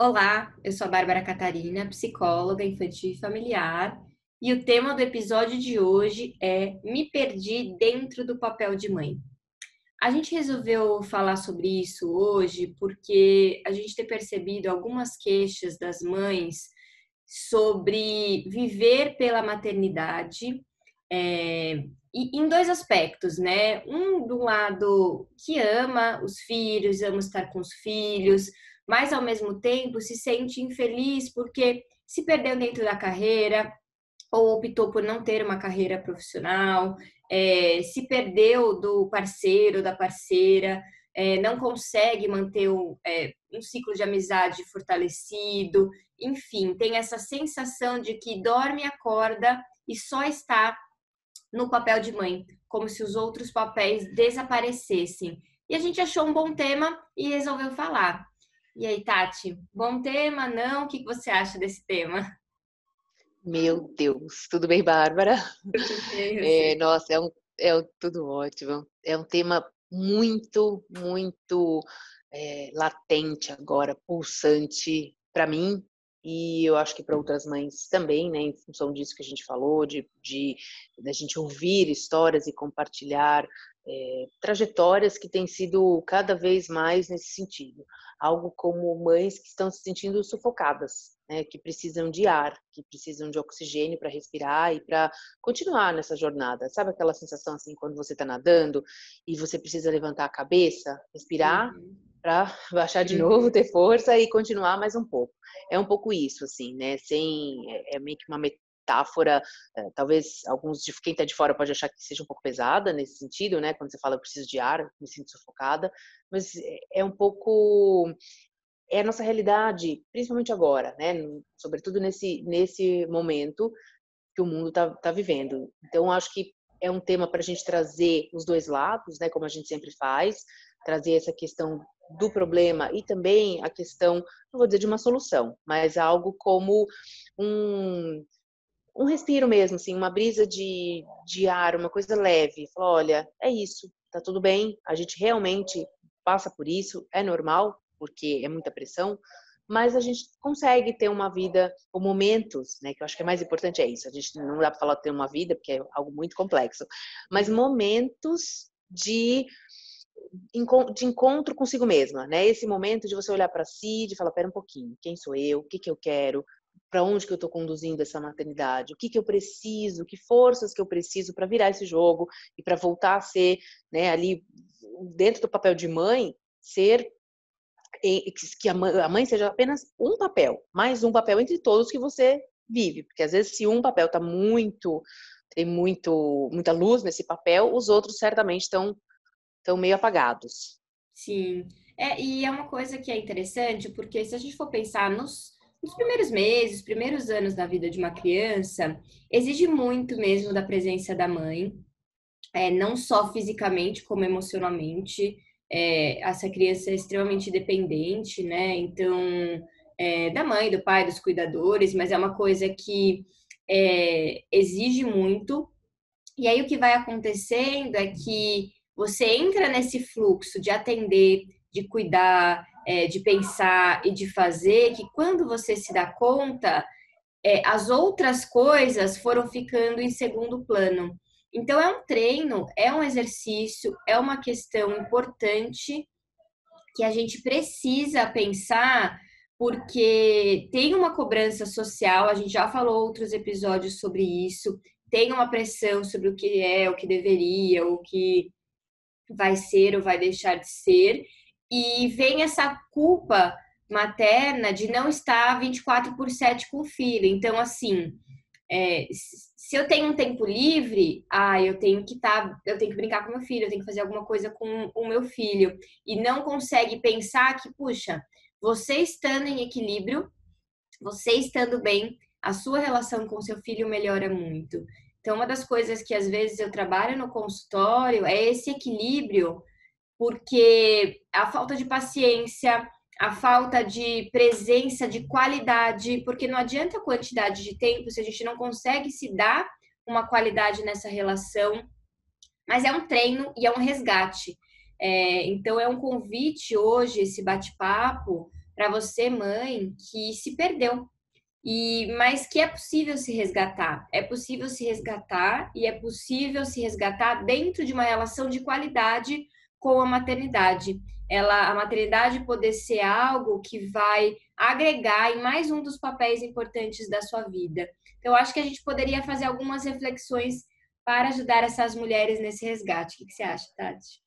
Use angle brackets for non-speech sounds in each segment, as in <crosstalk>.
Olá, eu sou a Bárbara Catarina, psicóloga infantil e familiar, e o tema do episódio de hoje é Me perdi dentro do papel de mãe. A gente resolveu falar sobre isso hoje porque a gente tem percebido algumas queixas das mães sobre viver pela maternidade é, e em dois aspectos, né? Um do lado que ama os filhos, ama estar com os filhos, mas ao mesmo tempo se sente infeliz porque se perdeu dentro da carreira ou optou por não ter uma carreira profissional, é, se perdeu do parceiro, da parceira, é, não consegue manter um, é, um ciclo de amizade fortalecido, enfim, tem essa sensação de que dorme, acorda e só está no papel de mãe, como se os outros papéis desaparecessem. E a gente achou um bom tema e resolveu falar. E aí, Tati, bom tema, não? O que você acha desse tema? Meu Deus, tudo bem, Bárbara? <laughs> É, nossa, é, um, é um, tudo ótimo. É um tema muito, muito é, latente agora, pulsante para mim e eu acho que para outras mães também, né, em função disso que a gente falou, de, de, de a gente ouvir histórias e compartilhar é, trajetórias que têm sido cada vez mais nesse sentido. Algo como mães que estão se sentindo sufocadas, né, que precisam de ar, que precisam de oxigênio para respirar e para continuar nessa jornada. Sabe aquela sensação assim quando você está nadando e você precisa levantar a cabeça, respirar uhum. para <laughs> baixar de uhum. novo, ter força e continuar mais um pouco. É um pouco isso, assim, né? Sem é, é meio que uma metáfora, é, talvez alguns de quem está de fora pode achar que seja um pouco pesada nesse sentido, né? Quando você fala eu preciso de ar, me sinto sufocada, mas é, é um pouco é a nossa realidade, principalmente agora, né? Sobretudo nesse, nesse momento que o mundo está tá vivendo. Então, acho que é um tema para a gente trazer os dois lados, né? Como a gente sempre faz, trazer essa questão do problema e também a questão, não vou dizer de uma solução, mas algo como um, um respiro mesmo, assim, uma brisa de, de ar, uma coisa leve. Falar, olha, é isso, tá tudo bem, a gente realmente passa por isso, é normal, porque é muita pressão, mas a gente consegue ter uma vida com momentos, né? Que eu acho que é mais importante é isso. A gente não dá para falar ter uma vida porque é algo muito complexo, mas momentos de de encontro consigo mesma, né? Esse momento de você olhar para si, de falar, pera um pouquinho, quem sou eu? O que que eu quero? Para onde que eu estou conduzindo essa maternidade? O que que eu preciso? Que forças que eu preciso para virar esse jogo e para voltar a ser, né? Ali dentro do papel de mãe, ser que a mãe seja apenas um papel, mais um papel entre todos que você vive, porque às vezes se um papel está muito tem muito muita luz nesse papel, os outros certamente estão estão meio apagados. Sim, é, e é uma coisa que é interessante, porque se a gente for pensar nos, nos primeiros meses, primeiros anos da vida de uma criança, exige muito mesmo da presença da mãe, é, não só fisicamente, como emocionalmente é, essa criança é extremamente dependente, né? Então, é, da mãe, do pai, dos cuidadores, mas é uma coisa que é, exige muito. E aí o que vai acontecendo é que você entra nesse fluxo de atender, de cuidar, é, de pensar e de fazer, que quando você se dá conta, é, as outras coisas foram ficando em segundo plano. Então, é um treino, é um exercício, é uma questão importante que a gente precisa pensar, porque tem uma cobrança social, a gente já falou outros episódios sobre isso, tem uma pressão sobre o que é, o que deveria, o que vai ser ou vai deixar de ser, e vem essa culpa materna de não estar 24 por 7 com o filho. Então, assim, é, se eu tenho um tempo livre, ah, eu tenho que estar, tá, eu tenho que brincar com meu filho, eu tenho que fazer alguma coisa com o meu filho. E não consegue pensar que, puxa, você estando em equilíbrio, você estando bem, a sua relação com seu filho melhora muito. Então, uma das coisas que às vezes eu trabalho no consultório é esse equilíbrio, porque a falta de paciência, a falta de presença, de qualidade, porque não adianta a quantidade de tempo se a gente não consegue se dar uma qualidade nessa relação. Mas é um treino e é um resgate. É, então, é um convite hoje, esse bate-papo, para você, mãe, que se perdeu. E, mas que é possível se resgatar. É possível se resgatar e é possível se resgatar dentro de uma relação de qualidade com a maternidade. Ela, a maternidade poder ser algo que vai agregar em mais um dos papéis importantes da sua vida. Então, acho que a gente poderia fazer algumas reflexões para ajudar essas mulheres nesse resgate. O que você acha, Tati?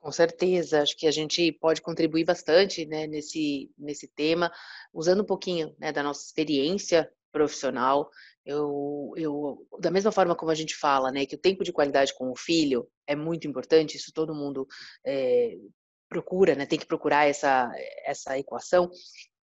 Com certeza, acho que a gente pode contribuir bastante né, nesse, nesse tema, usando um pouquinho né, da nossa experiência profissional. Eu, eu, da mesma forma como a gente fala, né, que o tempo de qualidade com o filho é muito importante, isso todo mundo é, procura, né, tem que procurar essa, essa equação.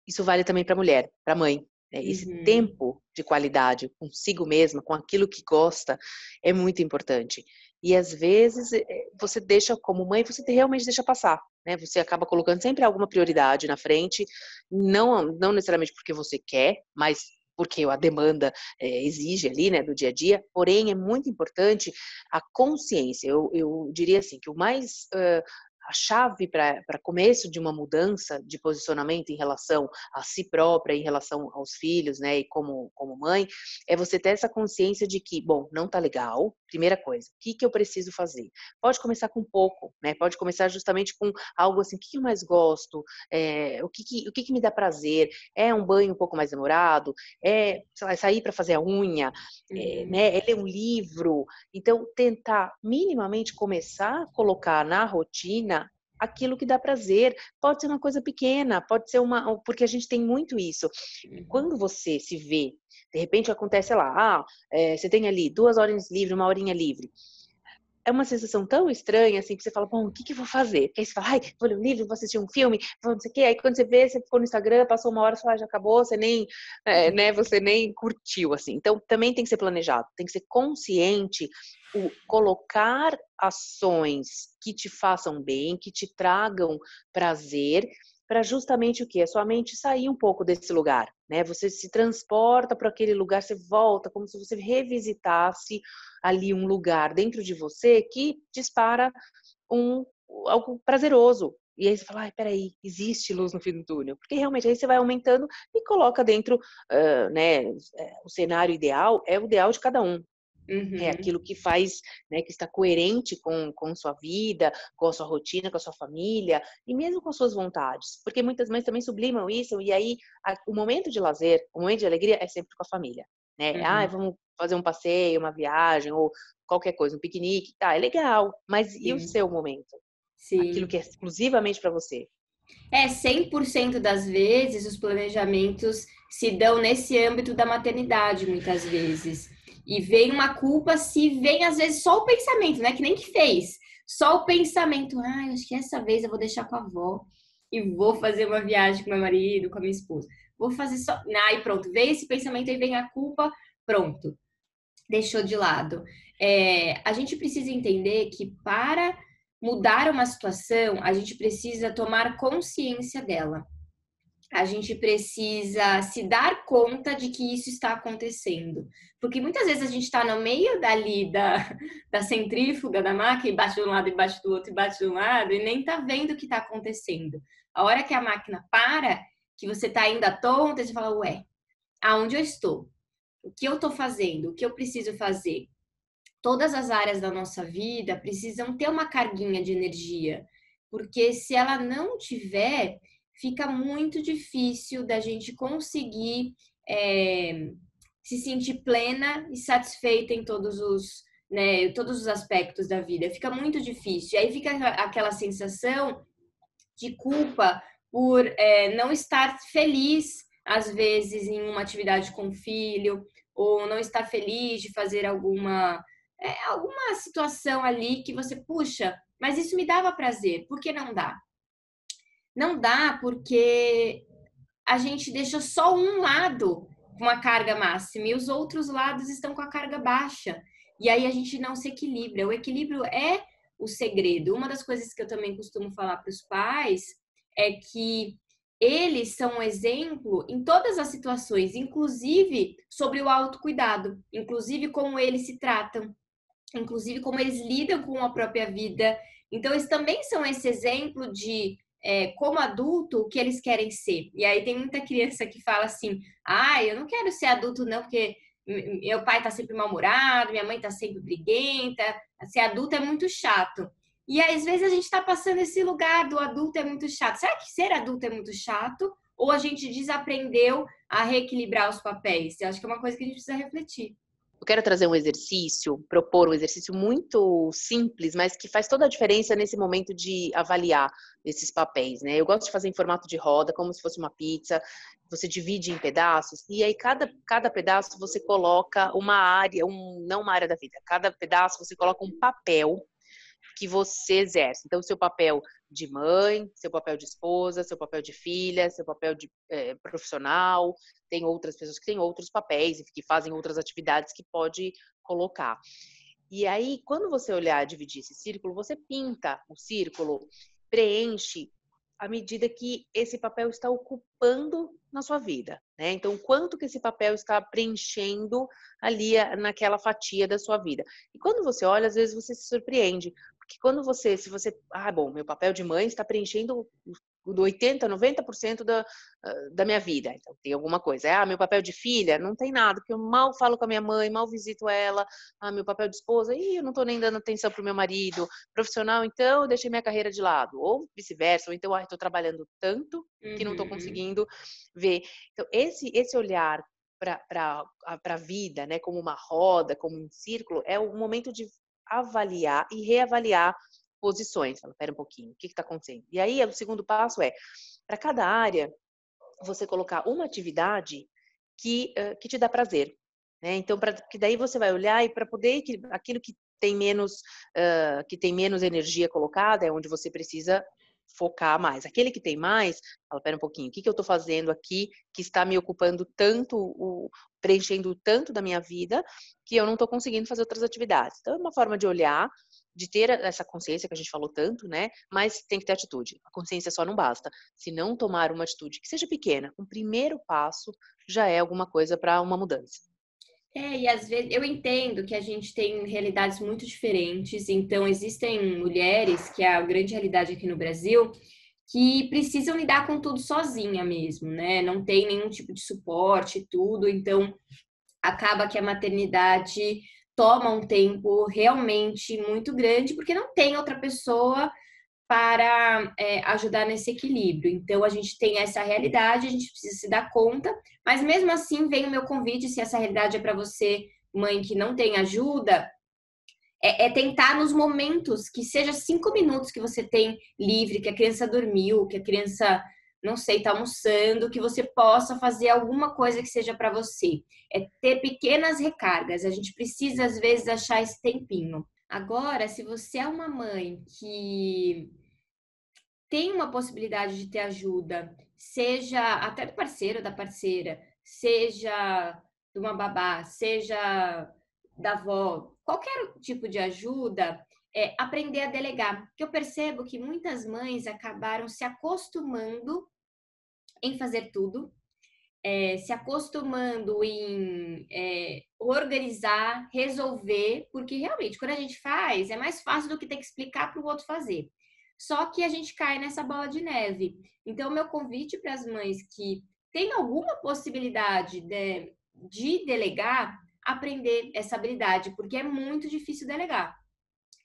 Isso vale também para a mulher, para a mãe. Né? Esse uhum. tempo de qualidade consigo mesma, com aquilo que gosta, é muito importante. E às vezes eh, você deixa, como mãe, você realmente deixa passar. Né? Você acaba colocando sempre alguma prioridade na frente, não, não necessariamente porque você quer, mas porque a demanda é, exige ali, né, do dia a dia. Porém, é muito importante a consciência. Eu, eu diria assim que o mais uh, a chave para começo de uma mudança de posicionamento em relação a si própria, em relação aos filhos, né, e como, como mãe, é você ter essa consciência de que, bom, não tá legal, primeira coisa, o que, que eu preciso fazer? Pode começar com pouco, né, pode começar justamente com algo assim, o que, eu mais gosto, é, o, que, que, o que, que me dá prazer, é um banho um pouco mais demorado, é lá, sair para fazer a unha, é, né, é ler um livro, então tentar minimamente começar a colocar na rotina aquilo que dá prazer. Pode ser uma coisa pequena, pode ser uma. Porque a gente tem muito isso. Uhum. Quando você se vê, de repente acontece, lá, ah, é, você tem ali duas horas livre, uma horinha livre é uma sensação tão estranha, assim, que você fala, bom, o que, que eu vou fazer? Porque aí você fala, ai, vou ler um livro, vou assistir um filme, vou não sei o quê. Aí quando você vê, você ficou no Instagram, passou uma hora, você fala, ah, já acabou, você nem, é, né, você nem curtiu, assim. Então, também tem que ser planejado, tem que ser consciente, o colocar ações que te façam bem, que te tragam prazer, para justamente o que? A sua mente sair um pouco desse lugar, né? Você se transporta para aquele lugar, você volta, como se você revisitasse ali um lugar dentro de você que dispara um algo prazeroso. E aí você fala, ai, peraí, existe luz no fim do túnel. Porque realmente aí você vai aumentando e coloca dentro, uh, né, o cenário ideal é o ideal de cada um. É uhum. É aquilo que faz, né, que está coerente com, com sua vida, com a sua rotina, com a sua família e mesmo com suas vontades. Porque muitas mães também sublimam isso e aí a, o momento de lazer, o momento de alegria é sempre com a família. Né? Uhum. Ah, vamos fazer um passeio, uma viagem ou qualquer coisa, um piquenique, tá, é legal. Mas Sim. e o seu momento? Sim. Aquilo que é exclusivamente para você. É, 100% das vezes os planejamentos se dão nesse âmbito da maternidade, muitas vezes. E vem uma culpa se vem, às vezes, só o pensamento, né? Que nem que fez. Só o pensamento. Ah, acho que essa vez eu vou deixar com a avó e vou fazer uma viagem com meu marido, com a minha esposa. Vou fazer só. Aí pronto, veio esse pensamento, aí vem a culpa, pronto. Deixou de lado. É, a gente precisa entender que para mudar uma situação, a gente precisa tomar consciência dela a gente precisa se dar conta de que isso está acontecendo. Porque muitas vezes a gente está no meio dali da, <laughs> da centrífuga da máquina e bate de um lado e bate do outro e bate de um lado e nem tá vendo o que está acontecendo. A hora que a máquina para, que você está ainda tonta, você fala, ué, aonde eu estou? O que eu estou fazendo? O que eu preciso fazer? Todas as áreas da nossa vida precisam ter uma carguinha de energia. Porque se ela não tiver, fica muito difícil da gente conseguir é, se sentir plena e satisfeita em todos os, né, todos os aspectos da vida. Fica muito difícil. E aí fica aquela sensação de culpa por é, não estar feliz, às vezes, em uma atividade com o filho, ou não estar feliz de fazer alguma, é, alguma situação ali que você, puxa, mas isso me dava prazer, por que não dá? Não dá porque a gente deixa só um lado com a carga máxima e os outros lados estão com a carga baixa. E aí a gente não se equilibra. O equilíbrio é o segredo. Uma das coisas que eu também costumo falar para os pais é que eles são um exemplo em todas as situações, inclusive sobre o autocuidado, inclusive como eles se tratam, inclusive como eles lidam com a própria vida. Então, eles também são esse exemplo de é, como adulto, o que eles querem ser. E aí tem muita criança que fala assim: ah, eu não quero ser adulto, não, porque meu pai tá sempre mal-humorado, minha mãe tá sempre briguenta, ser adulto é muito chato. E às vezes a gente está passando esse lugar do adulto é muito chato. Será que ser adulto é muito chato? Ou a gente desaprendeu a reequilibrar os papéis? Eu acho que é uma coisa que a gente precisa refletir. Eu quero trazer um exercício, propor um exercício muito simples, mas que faz toda a diferença nesse momento de avaliar esses papéis, né? Eu gosto de fazer em formato de roda, como se fosse uma pizza. Você divide em pedaços e aí cada, cada pedaço você coloca uma área, um, não uma área da vida. Cada pedaço você coloca um papel que você exerce. Então, seu papel de mãe, seu papel de esposa, seu papel de filha, seu papel de é, profissional. Tem outras pessoas que têm outros papéis e que fazem outras atividades que pode colocar. E aí, quando você olhar dividir esse círculo, você pinta o círculo, preenche à medida que esse papel está ocupando na sua vida, né? Então, quanto que esse papel está preenchendo ali naquela fatia da sua vida. E quando você olha, às vezes você se surpreende, que quando você, se você, ah, bom, meu papel de mãe está preenchendo do 80, 90% da, ah, da minha vida. Então tem alguma coisa. Ah, meu papel de filha, não tem nada, porque eu mal falo com a minha mãe, mal visito ela. Ah, meu papel de esposa, ih, eu não estou nem dando atenção para o meu marido. Profissional, então eu deixei minha carreira de lado. Ou vice-versa, ou então, ah, estou trabalhando tanto que não estou uhum. conseguindo ver. Então, esse, esse olhar para a vida, né, como uma roda, como um círculo, é o momento de avaliar e reavaliar posições. Fala, pera um pouquinho, o que está acontecendo? E aí, o segundo passo é, para cada área, você colocar uma atividade que, que te dá prazer. Né? Então, para que daí você vai olhar e para poder aquilo que tem menos uh, que tem menos energia colocada é onde você precisa focar mais. Aquele que tem mais, fala, pera um pouquinho, o que, que eu estou fazendo aqui que está me ocupando tanto, o, preenchendo tanto da minha vida, que eu não estou conseguindo fazer outras atividades. Então, é uma forma de olhar, de ter essa consciência que a gente falou tanto, né? Mas tem que ter atitude. A consciência só não basta. Se não tomar uma atitude que seja pequena, um primeiro passo já é alguma coisa para uma mudança. É, e às vezes eu entendo que a gente tem realidades muito diferentes, então existem mulheres, que é a grande realidade aqui no Brasil, que precisam lidar com tudo sozinha mesmo, né? Não tem nenhum tipo de suporte, tudo, então acaba que a maternidade toma um tempo realmente muito grande, porque não tem outra pessoa para é, ajudar nesse equilíbrio. Então, a gente tem essa realidade, a gente precisa se dar conta, mas mesmo assim vem o meu convite, se essa realidade é para você, mãe que não tem ajuda, é, é, tentar nos momentos que seja cinco minutos que você tem livre, que a criança dormiu, que a criança, não sei, está almoçando, que você possa fazer alguma coisa que seja para você. É ter pequenas recargas. A gente precisa, às vezes, achar esse tempinho. Agora, se você é uma mãe que tem uma possibilidade de ter ajuda, seja até do parceiro da parceira, seja de uma babá, seja da avó, qualquer tipo de ajuda, é aprender a delegar. Porque eu percebo que muitas mães acabaram se acostumando em fazer tudo, é, se acostumando em é, organizar, resolver, porque realmente quando a gente faz é mais fácil do que ter que explicar para o outro fazer. Só que a gente cai nessa bola de neve. Então, meu convite para as mães que têm alguma possibilidade de, de delegar, aprender essa habilidade, porque é muito difícil delegar.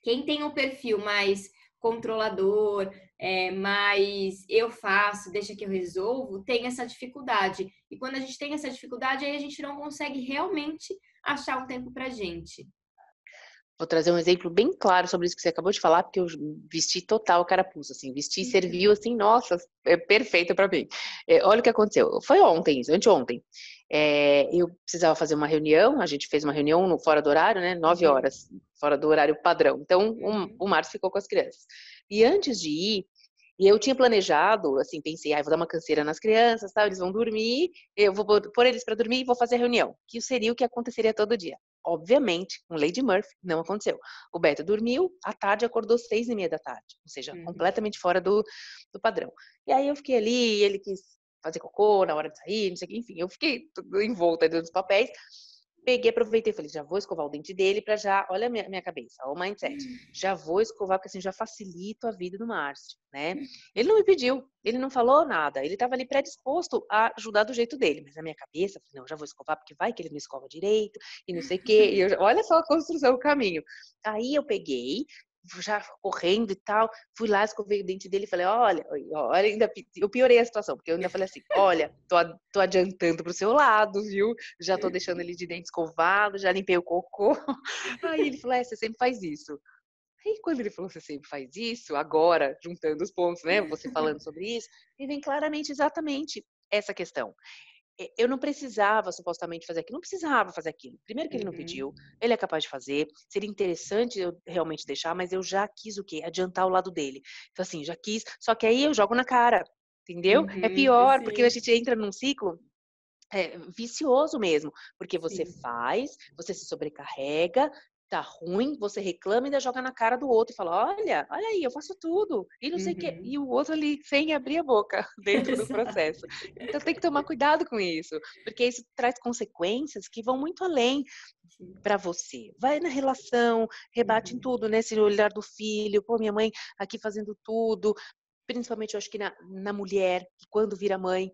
Quem tem um perfil mais controlador, é, mais eu faço, deixa que eu resolvo, tem essa dificuldade. E quando a gente tem essa dificuldade, aí a gente não consegue realmente achar um tempo para gente. Vou trazer um exemplo bem claro sobre isso que você acabou de falar, porque eu vesti total carapuça, assim, vesti e serviu assim, nossa, é perfeita para mim. É, olha o que aconteceu, foi ontem, isso, anteontem. É, eu precisava fazer uma reunião, a gente fez uma reunião no, fora do horário, né, nove uhum. horas, fora do horário padrão. Então, um, uhum. o Márcio ficou com as crianças. E antes de ir, E eu tinha planejado, assim, pensei, ah, vou dar uma canseira nas crianças, tá? eles vão dormir, eu vou pôr eles para dormir e vou fazer a reunião, que seria o que aconteceria todo dia. Obviamente, com Lady Murphy, não aconteceu. O Beto dormiu, à tarde acordou seis e meia da tarde, ou seja, uhum. completamente fora do, do padrão. E aí eu fiquei ali, ele quis fazer cocô na hora de sair, não sei o que, enfim, eu fiquei tudo envolta dentro dos papéis peguei, aproveitei e falei, já vou escovar o dente dele para já, olha a minha, minha cabeça, o mindset, já vou escovar, porque assim, já facilito a vida do Márcio, né? Ele não me pediu, ele não falou nada, ele estava ali predisposto a ajudar do jeito dele, mas na minha cabeça, falei, não, já vou escovar, porque vai que ele não escova direito, e não sei o quê, e eu, olha só a construção, o caminho. Aí eu peguei, já correndo e tal, fui lá, escovei o dente dele e falei, olha, olha, ainda eu piorei a situação, porque eu ainda falei assim, olha, tô, tô adiantando pro seu lado, viu? Já tô deixando ele de dente escovado, já limpei o cocô. <laughs> Aí ele falou, é, você sempre faz isso. Aí quando ele falou, você sempre faz isso, agora, juntando os pontos, né, você falando sobre isso, me vem claramente exatamente essa questão eu não precisava supostamente fazer aquilo, não precisava fazer aquilo. Primeiro que ele não uhum. pediu, ele é capaz de fazer, seria interessante eu realmente deixar, mas eu já quis o quê? Adiantar o lado dele. Então assim, já quis, só que aí eu jogo na cara, entendeu? É uhum, é pior, sim. porque a gente entra num ciclo é, vicioso mesmo, porque você Sim. faz, você se sobrecarrega, tá ruim, você reclama e ainda joga na cara do outro e fala: olha, olha aí, eu faço tudo. E não sei o uhum. que. E o outro ali sem abrir a boca <laughs> dentro do processo. Então tem que tomar cuidado com isso, porque isso traz consequências que vão muito além para você. Vai na relação, rebate uhum. em tudo, né? Esse olhar do filho, pô, minha mãe aqui fazendo tudo. Principalmente, eu acho que na, na mulher, que quando vira mãe,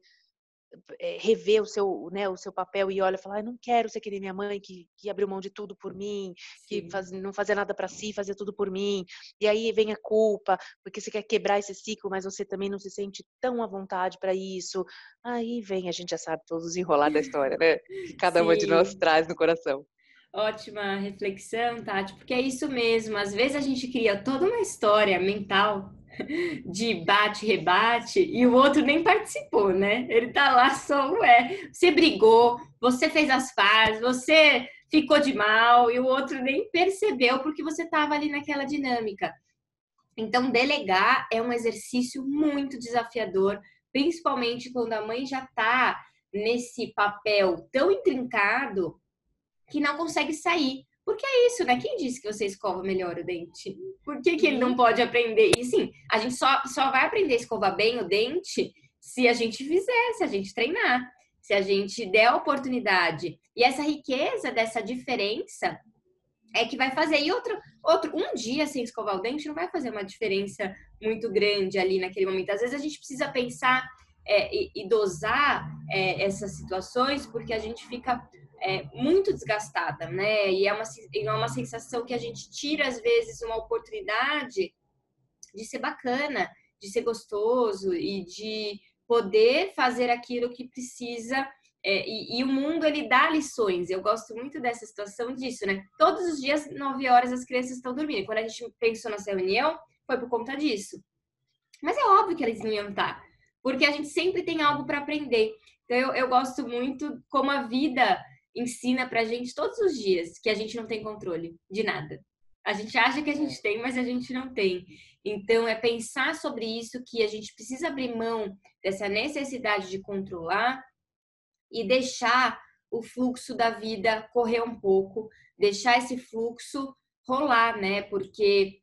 é, rever o seu, né, o seu papel e olha e fala, ah, não quero ser que nem minha mãe que, que abriu mão de tudo por mim, Sim. que faz, não fazia nada para si, fazia tudo por mim. E aí vem a culpa, porque você quer quebrar esse ciclo, mas você também não se sente tão à vontade para isso. Aí vem, a gente já sabe todos os enrolados da história, né? Que cada Sim. uma de nós traz no coração. Ótima reflexão, Tati, porque é isso mesmo. Às vezes a gente cria toda uma história mental <laughs> de bate-rebate e o outro nem participou, né? Ele tá lá só, ué, você brigou, você fez as pazes, você ficou de mal e o outro nem percebeu porque você tava ali naquela dinâmica. Então, delegar é um exercício muito desafiador, principalmente quando a mãe já tá nesse papel tão intrincado que não consegue sair. Porque é isso, né? Quem disse que você escova melhor o dente? Por que, que ele não pode aprender? E sim, a gente só, só vai aprender a escovar bem o dente se a gente fizer, se a gente treinar, se a gente der a oportunidade. E essa riqueza dessa diferença é que vai fazer. E outro, outro, um dia sem escovar o dente não vai fazer uma diferença muito grande ali naquele momento. Às vezes a gente precisa pensar é, e, e, dosar é, essas situações porque a gente fica é, muito desgastada, né? E é uma, é uma sensação que a gente tira, às vezes, uma oportunidade de ser bacana, de ser gostoso e de poder fazer aquilo que precisa. É, e, e, o mundo, ele dá lições. Eu gosto muito dessa situação disso, né? Todos os dias, 9 horas, as crianças estão dormindo. Quando a gente pensou nessa reunião, foi por conta disso. Mas é óbvio que eles não iam estar, porque a gente sempre tem algo para aprender. Então, eu, eu gosto muito como a vida ensina pra gente todos os dias que a gente não tem controle de nada. A gente acha que a gente tem, mas a gente não tem. Então, é pensar sobre isso, que a gente precisa abrir mão dessa necessidade de controlar e deixar o fluxo da vida correr um pouco, deixar esse fluxo rolar, né? Porque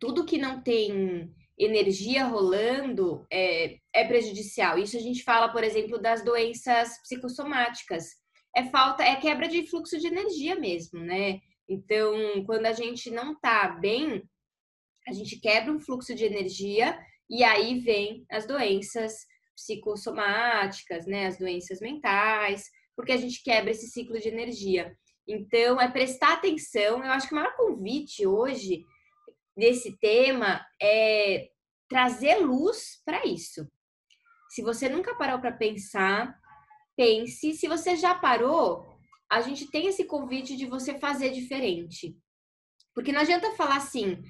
tudo que não tem energia rolando é, é prejudicial. Isso a gente fala, por exemplo, das doenças psicossomáticas é falta, é quebra de fluxo de energia mesmo, né? Então, quando a gente não tá bem, a gente quebra um fluxo de energia e aí vem as doenças psicossomáticas, né? As doenças mentais, porque a gente quebra esse ciclo de energia. Então, é prestar atenção. Eu acho que o maior convite hoje desse tema é trazer luz para isso. Se você nunca parou para pensar pense. Se você já parou, a gente tem esse convite de você fazer diferente. Porque não adianta falar assim: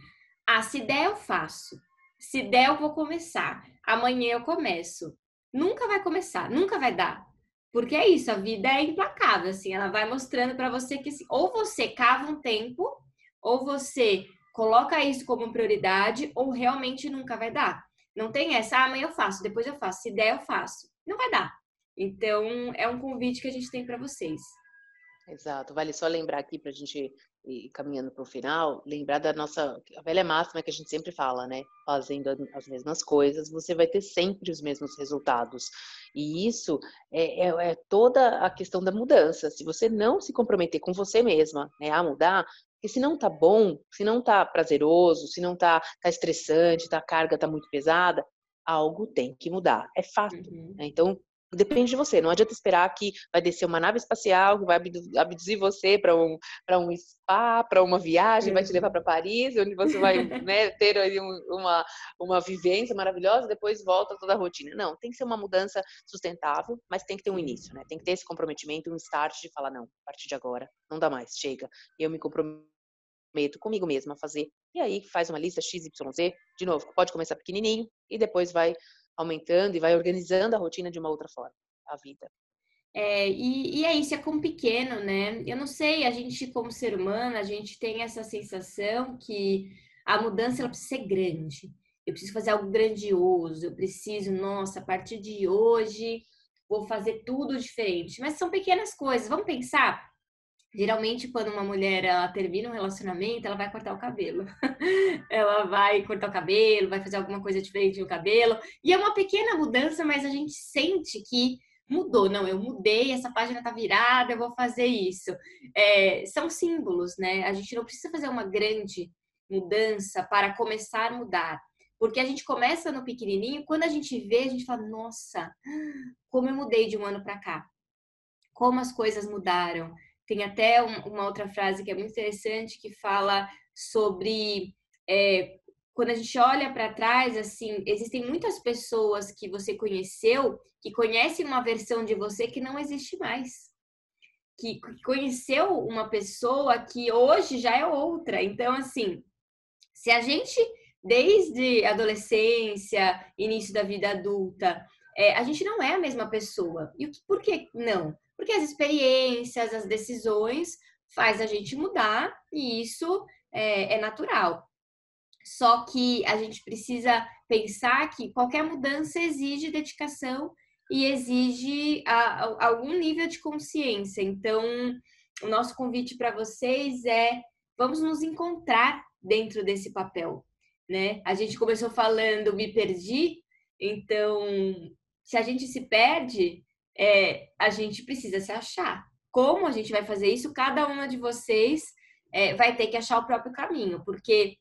ah, se der eu faço, se der eu vou começar, amanhã eu começo. Nunca vai começar, nunca vai dar. Porque é isso, a vida é implacável, assim, ela vai mostrando para você que ou você cava um tempo, ou você coloca isso como prioridade, ou realmente nunca vai dar. Não tem essa, ah, amanhã eu faço, depois eu faço, se der eu faço. Não vai dar. Então, é um convite que a gente tem para vocês. Exato. Vale só lembrar aqui para a gente ir caminhando para o final, lembrar da nossa a velha máxima que a gente sempre fala, né? Fazendo as mesmas coisas, você vai ter sempre os mesmos resultados. E isso é, é, é toda a questão da mudança. Se você não se comprometer com você mesma, né, a mudar, porque se não tá bom, se não tá prazeroso, se não tá, tá estressante, tá, a carga tá muito pesada, algo tem que mudar. É fato. Uhum. Né? Então, depende de você. Não adianta esperar que vai descer uma nave espacial que vai abduzir você para um, um spa, para uma viagem, vai te levar para Paris, onde você vai né, ter ali uma, uma vivência maravilhosa, depois volta toda a rotina. Não, tem que ser uma mudança sustentável, mas tem que ter um início, né? Tem que ter esse comprometimento, um start de falar, não, a partir de agora, não dá mais, chega. Eu me comprometo comigo mesma a fazer. E aí faz uma lista XYZ, de novo, pode começar pequenininho e depois vai aumentando e vai organizando a rotina de uma outra forma, a vida. É, e, e é isso, é com pequeno, né? Eu não sei, a gente, como ser humano, a gente tem essa sensação que a mudança ela precisa ser grande. Eu preciso fazer algo grandioso, eu preciso, nossa, a partir de hoje vou fazer tudo diferente. Mas são pequenas coisas. Vamos pensar Geralmente, quando uma mulher ela termina um relacionamento, ela vai cortar o cabelo. <laughs> ela vai cortar o cabelo, vai fazer alguma coisa diferente no cabelo. E é uma pequena mudança, mas a gente sente que mudou. Não, eu mudei, essa página tá virada, eu vou fazer isso. É, são símbolos, né? A gente não precisa fazer uma grande mudança para começar a mudar. Porque a gente começa no pequenininho, quando a gente vê, a gente fala, nossa, como eu mudei de um ano para cá. Como as coisas mudaram tem até uma outra frase que é muito interessante que fala sobre é, quando a gente olha para trás, assim, existem muitas pessoas que você conheceu que conhecem uma versão de você que não existe mais. Que conheceu uma pessoa que hoje já é outra. Então, assim, se a gente, desde adolescência, início da vida adulta, é, a gente não é a mesma pessoa. E por que não? Porque as experiências, as decisões faz a gente mudar e isso é, é natural. Só que a gente precisa pensar que qualquer mudança exige dedicação e exige a, a, algum nível de consciência. Então, o nosso convite para vocês é vamos nos encontrar dentro desse papel, né? A gente começou falando me perdi, então se a gente se perde, é, a gente precisa se achar. Como a gente vai fazer isso? Cada uma de vocês é, vai ter que achar o próprio caminho, porque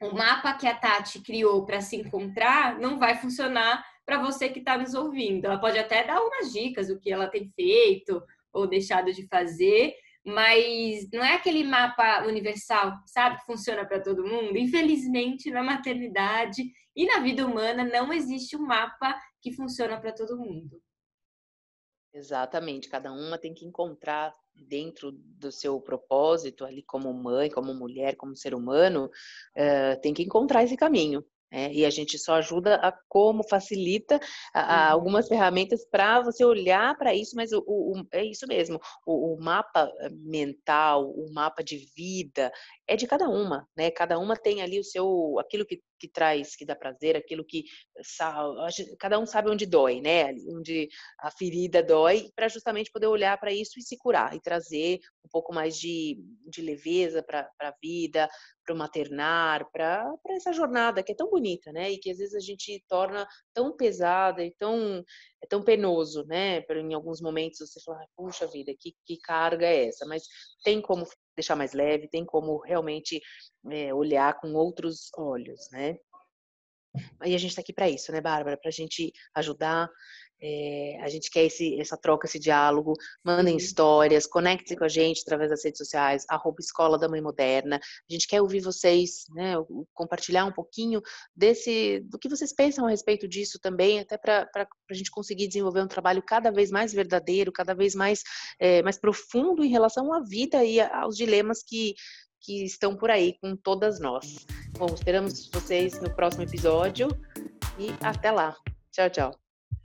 o mapa que a Tati criou para se encontrar não vai funcionar para você que está nos ouvindo. Ela pode até dar umas dicas do que ela tem feito ou deixado de fazer, mas não é aquele mapa universal, sabe, que funciona para todo mundo. Infelizmente, na maternidade e na vida humana não existe um mapa que funciona para todo mundo. Exatamente, cada uma tem que encontrar dentro do seu propósito ali como mãe, como mulher, como ser humano, uh, tem que encontrar esse caminho. É, e a gente só ajuda a como facilita a, a uhum. algumas ferramentas para você olhar para isso, mas o, o, é isso mesmo, o, o, mapa eh, mental, o mapa de vida é de cada uma, né? Cada uma tem ali o seu, aquilo que, que traz, que dá prazer, aquilo que cada um sabe onde dói, né? Onde a ferida dói, para justamente poder olhar para isso e se curar e trazer um pouco mais de, de leveza para a vida, para o maternar, para essa jornada que é tão bonita, né? E que às vezes a gente torna tão pesada e tão, é tão penoso, né? Em alguns momentos você fala, puxa vida, que, que carga é essa? Mas tem como deixar mais leve, tem como realmente é, olhar com outros olhos, né? E a gente está aqui para isso, né, Bárbara? Para a gente ajudar é, a gente quer esse, essa troca, esse diálogo. Mandem uhum. histórias, conectem com a gente através das redes sociais, arroba Escola da Mãe Moderna. A gente quer ouvir vocês, né, compartilhar um pouquinho desse, do que vocês pensam a respeito disso também, até para a gente conseguir desenvolver um trabalho cada vez mais verdadeiro, cada vez mais, é, mais profundo em relação à vida e aos dilemas que, que estão por aí com todas nós. Bom, esperamos vocês no próximo episódio e até lá. Tchau, tchau.